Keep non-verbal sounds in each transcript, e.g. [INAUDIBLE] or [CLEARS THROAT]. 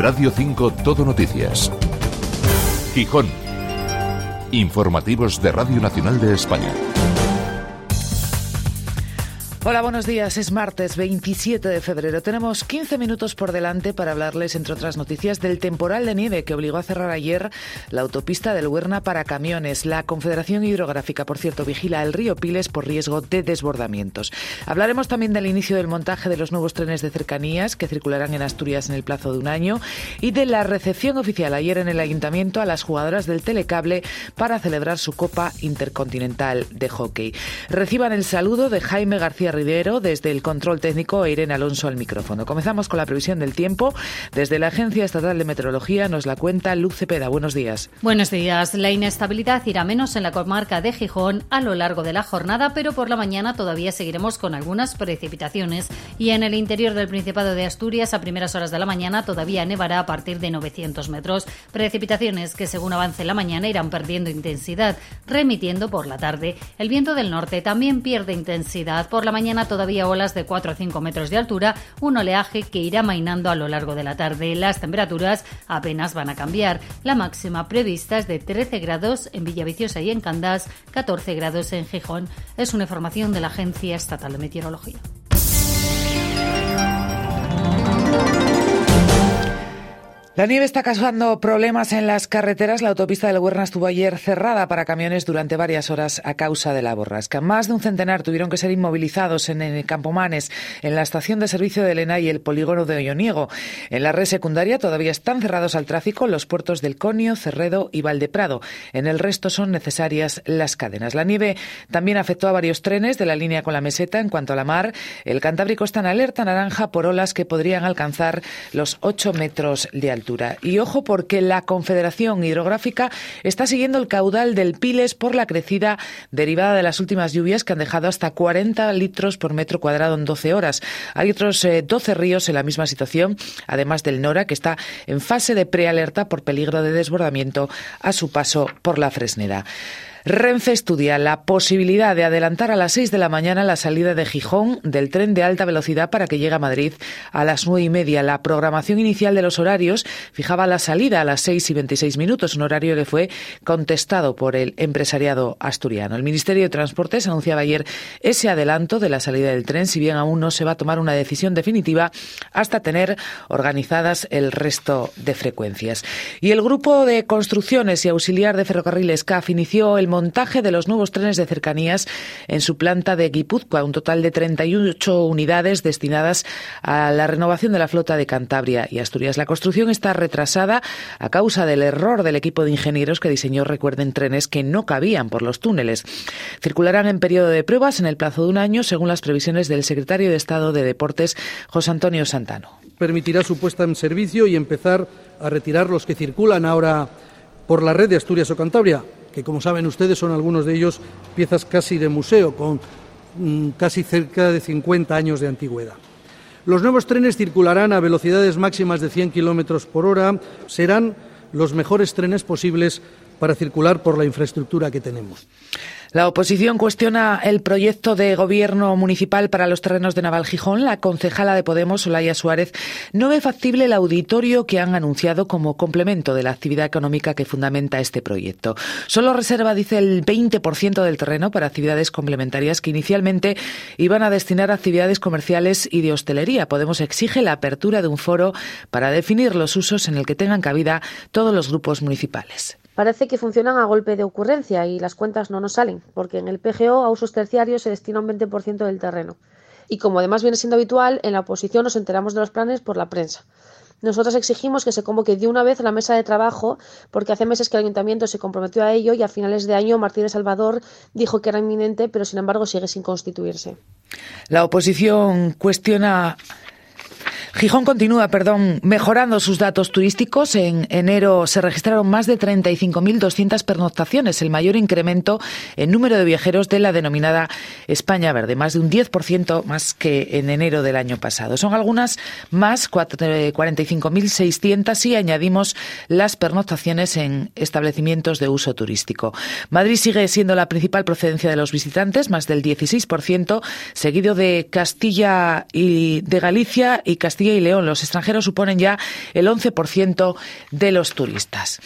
Radio 5 Todo Noticias. Gijón. Informativos de Radio Nacional de España. Hola, buenos días. Es martes 27 de febrero. Tenemos 15 minutos por delante para hablarles, entre otras noticias, del temporal de nieve que obligó a cerrar ayer la autopista del Huerna para camiones. La Confederación Hidrográfica, por cierto, vigila el río Piles por riesgo de desbordamientos. Hablaremos también del inicio del montaje de los nuevos trenes de cercanías que circularán en Asturias en el plazo de un año y de la recepción oficial ayer en el Ayuntamiento a las jugadoras del Telecable para celebrar su Copa Intercontinental de Hockey. Reciban el saludo de Jaime García Ridero, desde el control técnico e Irene Alonso al micrófono. Comenzamos con la previsión del tiempo. Desde la Agencia Estatal de Meteorología nos la cuenta Luz Cepeda. Buenos días. Buenos días. La inestabilidad irá menos en la comarca de Gijón a lo largo de la jornada, pero por la mañana todavía seguiremos con algunas precipitaciones. Y en el interior del Principado de Asturias, a primeras horas de la mañana, todavía nevará a partir de 900 metros. Precipitaciones que, según avance la mañana, irán perdiendo intensidad, remitiendo por la tarde. El viento del norte también pierde intensidad. Por la mañana todavía olas de 4 o 5 metros de altura, un oleaje que irá mainando a lo largo de la tarde. Las temperaturas apenas van a cambiar. La máxima prevista es de 13 grados en Villaviciosa y en Candás, 14 grados en Gijón. Es una información de la Agencia Estatal de Meteorología. La nieve está causando problemas en las carreteras. La autopista del Huerna estuvo ayer cerrada para camiones durante varias horas a causa de la borrasca. Más de un centenar tuvieron que ser inmovilizados en el Campomanes, en la estación de servicio de Elena y el polígono de Olloniego. En la red secundaria todavía están cerrados al tráfico los puertos del Conio, Cerredo y Valdeprado. En el resto son necesarias las cadenas. La nieve también afectó a varios trenes de la línea con la meseta. En cuanto a la mar, el Cantábrico está en alerta naranja por olas que podrían alcanzar los 8 metros de altura. Y ojo porque la Confederación Hidrográfica está siguiendo el caudal del Piles por la crecida derivada de las últimas lluvias que han dejado hasta 40 litros por metro cuadrado en 12 horas. Hay otros 12 eh, ríos en la misma situación, además del Nora, que está en fase de prealerta por peligro de desbordamiento a su paso por la Fresneda. Renfe estudia la posibilidad de adelantar a las 6 de la mañana la salida de Gijón del tren de alta velocidad para que llegue a Madrid a las nueve y media. La programación inicial de los horarios fijaba la salida a las 6 y 26 minutos, un horario que fue contestado por el empresariado asturiano. El Ministerio de Transportes anunciaba ayer ese adelanto de la salida del tren, si bien aún no se va a tomar una decisión definitiva hasta tener organizadas el resto de frecuencias. Y el grupo de construcciones y auxiliar de ferrocarriles CAF inició el montaje de los nuevos trenes de cercanías en su planta de Guipúzcoa, un total de 38 unidades destinadas a la renovación de la flota de Cantabria y Asturias. La construcción está retrasada a causa del error del equipo de ingenieros que diseñó, recuerden, trenes que no cabían por los túneles. Circularán en periodo de pruebas en el plazo de un año, según las previsiones del secretario de Estado de Deportes, José Antonio Santano. Permitirá su puesta en servicio y empezar a retirar los que circulan ahora por la red de Asturias o Cantabria que como saben ustedes son algunos de ellos piezas casi de museo, con mm, casi cerca de 50 años de antigüedad. Los nuevos trenes circularán a velocidades máximas de 100 kilómetros por hora, serán los mejores trenes posibles para circular por la infraestructura que tenemos. La oposición cuestiona el proyecto de gobierno municipal para los terrenos de Naval Gijón. La concejala de Podemos, Olaya Suárez, no ve factible el auditorio que han anunciado como complemento de la actividad económica que fundamenta este proyecto. Solo reserva, dice, el 20% del terreno para actividades complementarias que inicialmente iban a destinar a actividades comerciales y de hostelería. Podemos exige la apertura de un foro para definir los usos en el que tengan cabida todos los grupos municipales parece que funcionan a golpe de ocurrencia y las cuentas no nos salen, porque en el PGO a usos terciarios se destina un 20% del terreno. Y como además viene siendo habitual, en la oposición nos enteramos de los planes por la prensa. Nosotros exigimos que se convoque de una vez la mesa de trabajo, porque hace meses que el ayuntamiento se comprometió a ello y a finales de año Martínez Salvador dijo que era inminente, pero sin embargo sigue sin constituirse. La oposición cuestiona Gijón continúa, perdón, mejorando sus datos turísticos. En enero se registraron más de 35.200 pernoctaciones, el mayor incremento en número de viajeros de la denominada España Verde, más de un 10% más que en enero del año pasado. Son algunas más, 45.600 si añadimos las pernoctaciones en establecimientos de uso turístico. Madrid sigue siendo la principal procedencia de los visitantes, más del 16%, seguido de Castilla y de Galicia y Castilla Y León. Los extranjeros suponen ya el 11% de los turistas.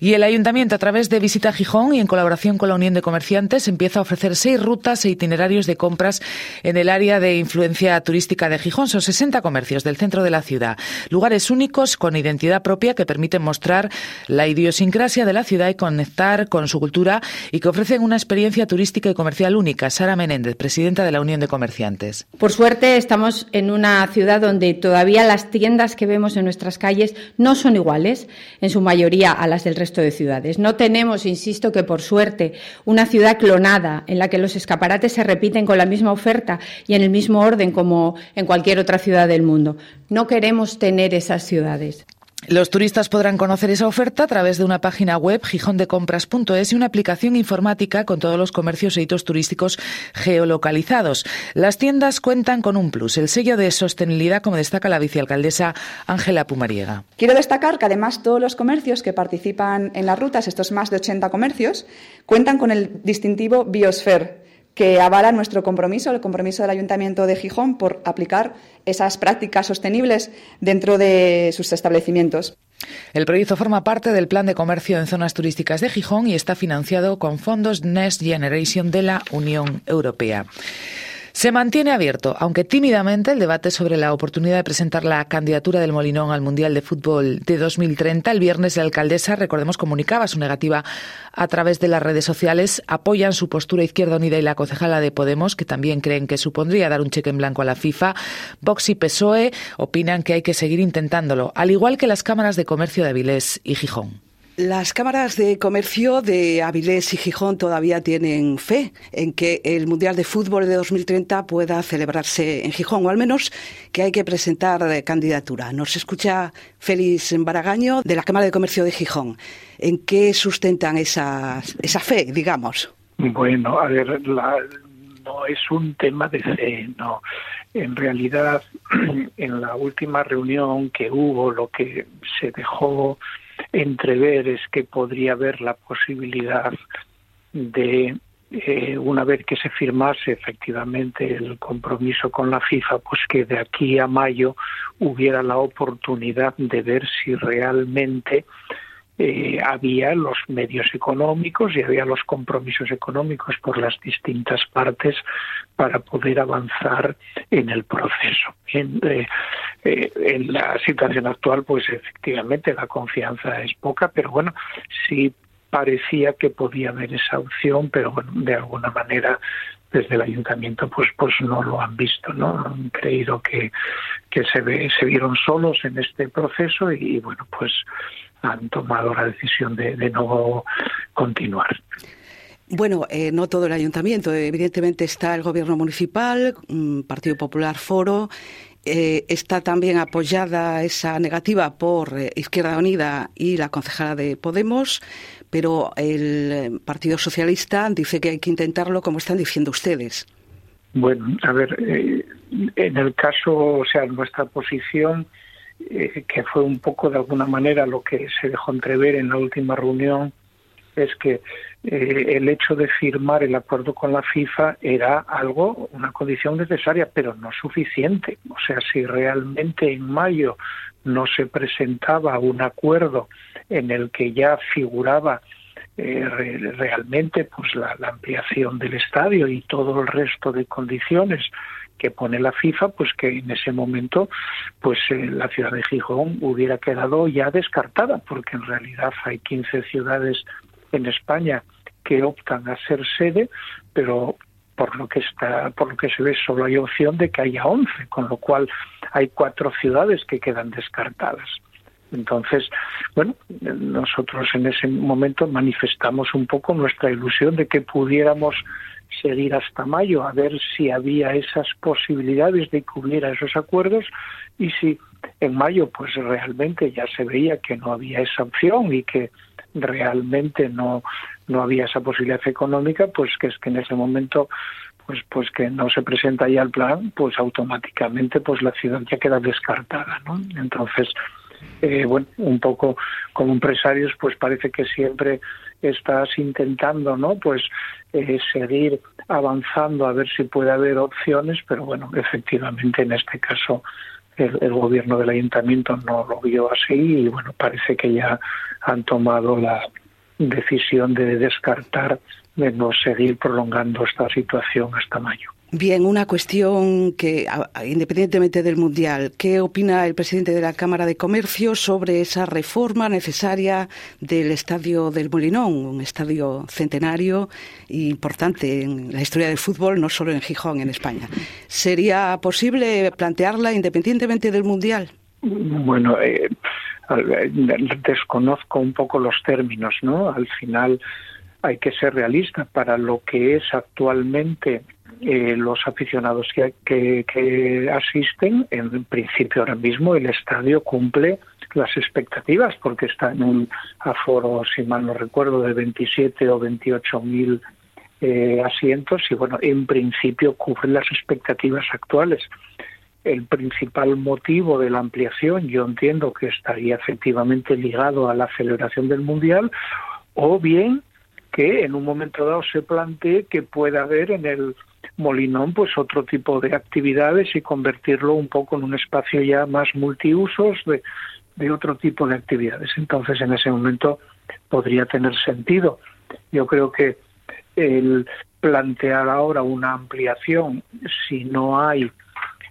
Y el ayuntamiento, a través de Visita Gijón y en colaboración con la Unión de Comerciantes, empieza a ofrecer seis rutas e itinerarios de compras en el área de influencia turística de Gijón. Son 60 comercios del centro de la ciudad, lugares únicos con identidad propia que permiten mostrar la idiosincrasia de la ciudad y conectar con su cultura y que ofrecen una experiencia turística y comercial única. Sara Menéndez, presidenta de la Unión de Comerciantes. Por suerte, estamos en una ciudad donde todavía las tiendas que vemos en nuestras calles no son iguales, en su mayoría, a las del resto de ciudades. No tenemos, insisto, que por suerte, una ciudad clonada en la que los escaparates se repiten con la misma oferta y en el mismo orden como en cualquier otra ciudad del mundo. No queremos tener esas ciudades. Los turistas podrán conocer esa oferta a través de una página web gijondecompras.es y una aplicación informática con todos los comercios e hitos turísticos geolocalizados. Las tiendas cuentan con un plus, el sello de sostenibilidad, como destaca la vicealcaldesa Ángela Pumariega. Quiero destacar que además todos los comercios que participan en las rutas, estos más de 80 comercios, cuentan con el distintivo Biosphere que avala nuestro compromiso, el compromiso del Ayuntamiento de Gijón por aplicar esas prácticas sostenibles dentro de sus establecimientos. El proyecto forma parte del Plan de Comercio en Zonas Turísticas de Gijón y está financiado con fondos Next Generation de la Unión Europea. Se mantiene abierto, aunque tímidamente, el debate sobre la oportunidad de presentar la candidatura del Molinón al Mundial de Fútbol de 2030. El viernes la alcaldesa, recordemos, comunicaba su negativa a través de las redes sociales. Apoyan su postura Izquierda Unida y la concejala de Podemos, que también creen que supondría dar un cheque en blanco a la FIFA. Vox y PSOE opinan que hay que seguir intentándolo, al igual que las cámaras de comercio de Avilés y Gijón. Las cámaras de comercio de Avilés y Gijón todavía tienen fe en que el Mundial de Fútbol de 2030 pueda celebrarse en Gijón, o al menos que hay que presentar candidatura. Nos escucha Félix Baragaño de la Cámara de Comercio de Gijón. ¿En qué sustentan esa, esa fe, digamos? Bueno, a ver, no es un tema de fe, no. En realidad, [CLEARS THROAT] en la última reunión que hubo, lo que se dejó entrever es que podría haber la posibilidad de eh, una vez que se firmase efectivamente el compromiso con la FIFA, pues que de aquí a mayo hubiera la oportunidad de ver si realmente eh, había los medios económicos y había los compromisos económicos por las distintas partes para poder avanzar en el proceso. En, eh, eh, en la situación actual, pues efectivamente la confianza es poca, pero bueno, sí parecía que podía haber esa opción, pero bueno, de alguna manera desde el ayuntamiento pues pues no lo han visto, ¿no? Han creído que, que se, ve, se vieron solos en este proceso y bueno, pues han tomado la decisión de, no continuar. Bueno, eh, no todo el ayuntamiento. Evidentemente está el gobierno municipal, mm, Partido Popular Foro. Eh, está también apoyada esa negativa por eh, Izquierda Unida y la concejala de Podemos, pero el Partido Socialista dice que hay que intentarlo como están diciendo ustedes. Bueno, a ver, en el caso, o sea, nuestra posición eh, que fue un poco de alguna manera lo que se dejó entrever en la última reunión, es que eh, el hecho de firmar el acuerdo con la FIFA era algo, una condición necesaria, pero no suficiente. O sea, si realmente en mayo no se presentaba un acuerdo en el que ya figuraba eh, realmente pues la, ampliación del estadio y todo el resto de condiciones que pone la FIFA, pues que en ese momento, pues eh, la ciudad de Gijón hubiera quedado ya descartada, porque en realidad hay 15 ciudades en España que optan a ser sede, pero por lo que está, por lo que se ve, solo hay opción de que haya 11, con lo cual hay cuatro ciudades que quedan descartadas. Entonces, bueno, nosotros en ese momento manifestamos un poco nuestra ilusión de que pudiéramos seguir hasta mayo a ver si había esas posibilidades de que hubiera esos acuerdos y si en mayo pues realmente ya se veía que no había esa opción y que realmente no no había esa posibilidad económica pues que es que en ese momento pues pues que no se presenta ya el plan pues automáticamente pues la ciudad ya queda descartada no entonces eh, bueno un poco como empresarios pues parece que siempre estás intentando no pues eh, seguir avanzando a ver si puede haber opciones, pero bueno, efectivamente en este caso el, gobierno del ayuntamiento no lo vio así y bueno, parece que ya han tomado la decisión de descartar de no seguir prolongando esta situación hasta mayo. Bien, una cuestión que, independientemente del Mundial, ¿qué opina el presidente de la Cámara de Comercio sobre esa reforma necesaria del Estadio del Molinón, un estadio centenario e importante en la historia del fútbol, no solo en Gijón, en España? ¿Sería posible plantearla independientemente del Mundial? Bueno, eh, desconozco un poco los términos, ¿no? Al final hay que ser realista para lo que es actualmente eh, los aficionados que, que, asisten, en principio ahora mismo el estadio cumple las expectativas porque está en un aforo, si mal no recuerdo, de 27 o 28 mil eh, asientos y bueno, en principio cubre las expectativas actuales. El principal motivo de la ampliación yo entiendo que estaría efectivamente ligado a la celebración del Mundial o bien que en un momento dado se plantee que pueda haber en el Molinón pues otro tipo de actividades y convertirlo un poco en un espacio ya más multiusos de, de otro tipo de actividades. Entonces en ese momento podría tener sentido. Yo creo que el plantear ahora una ampliación, si no hay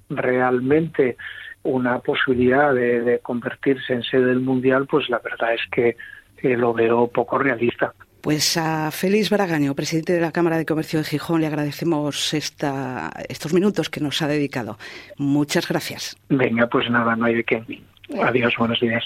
realmente una posibilidad de, convertirse en sede del Mundial, pues la verdad es que lo veo poco realista. Pues a Félix Baragaño, presidente de la Cámara de Comercio de Gijón, le agradecemos esta, estos minutos que nos ha dedicado. Muchas gracias. Venga, pues nada, no hay de qué. Adiós, buenos días.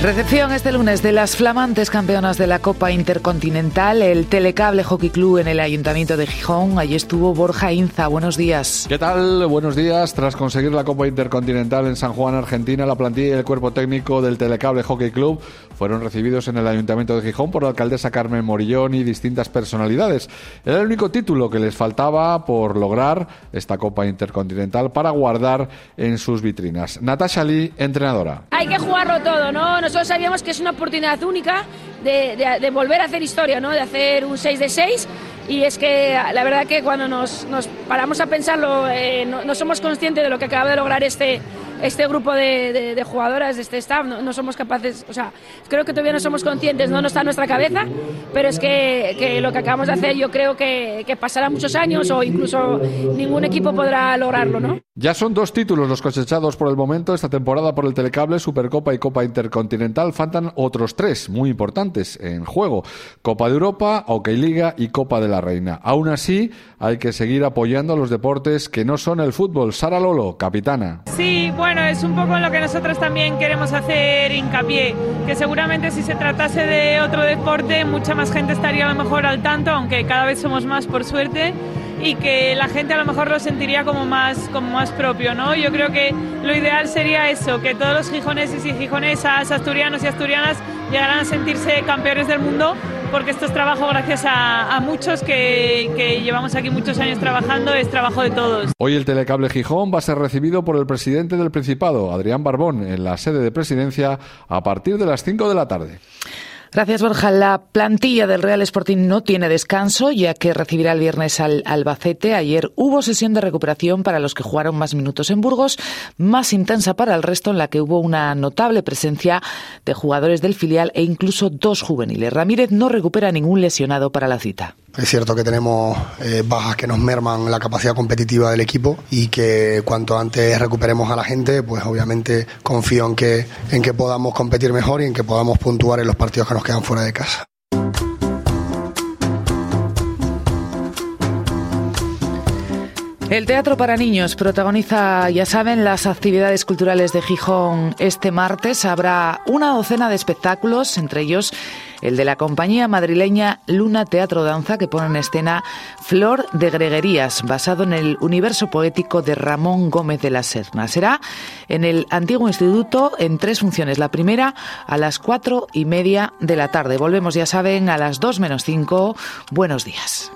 Recepción este lunes de las flamantes campeonas de la Copa Intercontinental, el Telecable Hockey Club en el Ayuntamiento de Gijón. Allí estuvo Borja Inza. Buenos días. ¿Qué tal? Buenos días. Tras conseguir la Copa Intercontinental en San Juan, Argentina, la plantilla y el cuerpo técnico del Telecable Hockey Club fueron recibidos en el Ayuntamiento de Gijón por la alcaldesa Carmen Morillón y distintas personalidades. Era el único título que les faltaba por lograr esta Copa Intercontinental para guardar en sus vitrinas. Natasha Lee, entrenadora. Hay que jugarlo todo, ¿no? Nosotros sabíamos que es una oportunidad única de, volver a hacer historia, ¿no? de hacer un 6 de 6 y es que la verdad que cuando nos, paramos a pensarlo eh, no, somos conscientes de lo que acaba de lograr este, este grupo de, jugadoras, de este staff, no, somos capaces, o sea, creo que todavía no somos conscientes, no, no está en nuestra cabeza, pero es que, lo que acabamos de hacer yo creo que, que, pasará muchos años o incluso ningún equipo podrá lograrlo, ¿no? Ya son dos títulos los cosechados por el momento esta temporada por el Telecable, Supercopa y Copa Intercontinental. Faltan otros tres muy importantes en juego. Copa de Europa, OK Liga y Copa de la Reina. Aún así, hay que seguir apoyando a los deportes que no son el fútbol. Sara Lolo, capitana. Sí, bueno, es un poco en lo que nosotros también queremos hacer hincapié. Que seguramente si se tratase de otro deporte, mucha más gente estaría a lo mejor al tanto, aunque cada vez somos más por suerte y que la gente a lo mejor lo sentiría como más, como más propio, ¿no? Yo creo que lo ideal sería eso, que todos los gijoneses y gijonesas, asturianos y asturianas llegaran a sentirse campeones del mundo, porque esto es trabajo gracias a, muchos que, que, llevamos aquí muchos años trabajando, es trabajo de todos. Hoy el Telecable Gijón va a ser recibido por el presidente del Principado, Adrián Barbón, en la sede de presidencia a partir de las 5 de la tarde. Gracias, Borja. La plantilla del Real Sporting no tiene descanso, ya que recibirá el viernes al Albacete. Ayer hubo sesión de recuperación para los que jugaron más minutos en Burgos, más intensa para el resto, en la que hubo una notable presencia de jugadores del filial e incluso dos juveniles. Ramírez no recupera ningún lesionado para la cita. Es cierto que tenemos eh, bajas que nos merman la capacidad competitiva del equipo y que cuanto antes recuperemos a la gente, pues obviamente confío en que, en que podamos competir mejor y en que podamos puntuar en los partidos que nos quedan fuera de casa. El Teatro para Niños protagoniza, ya saben, las actividades culturales de Gijón este martes. Habrá una docena de espectáculos, entre ellos el de la compañía madrileña Luna Teatro Danza, que pone en escena Flor de Greguerías, basado en el universo poético de Ramón Gómez de la Serna. Será en el antiguo instituto en tres funciones. La primera a las cuatro y media de la tarde. Volvemos, ya saben, a las dos menos cinco. Buenos días.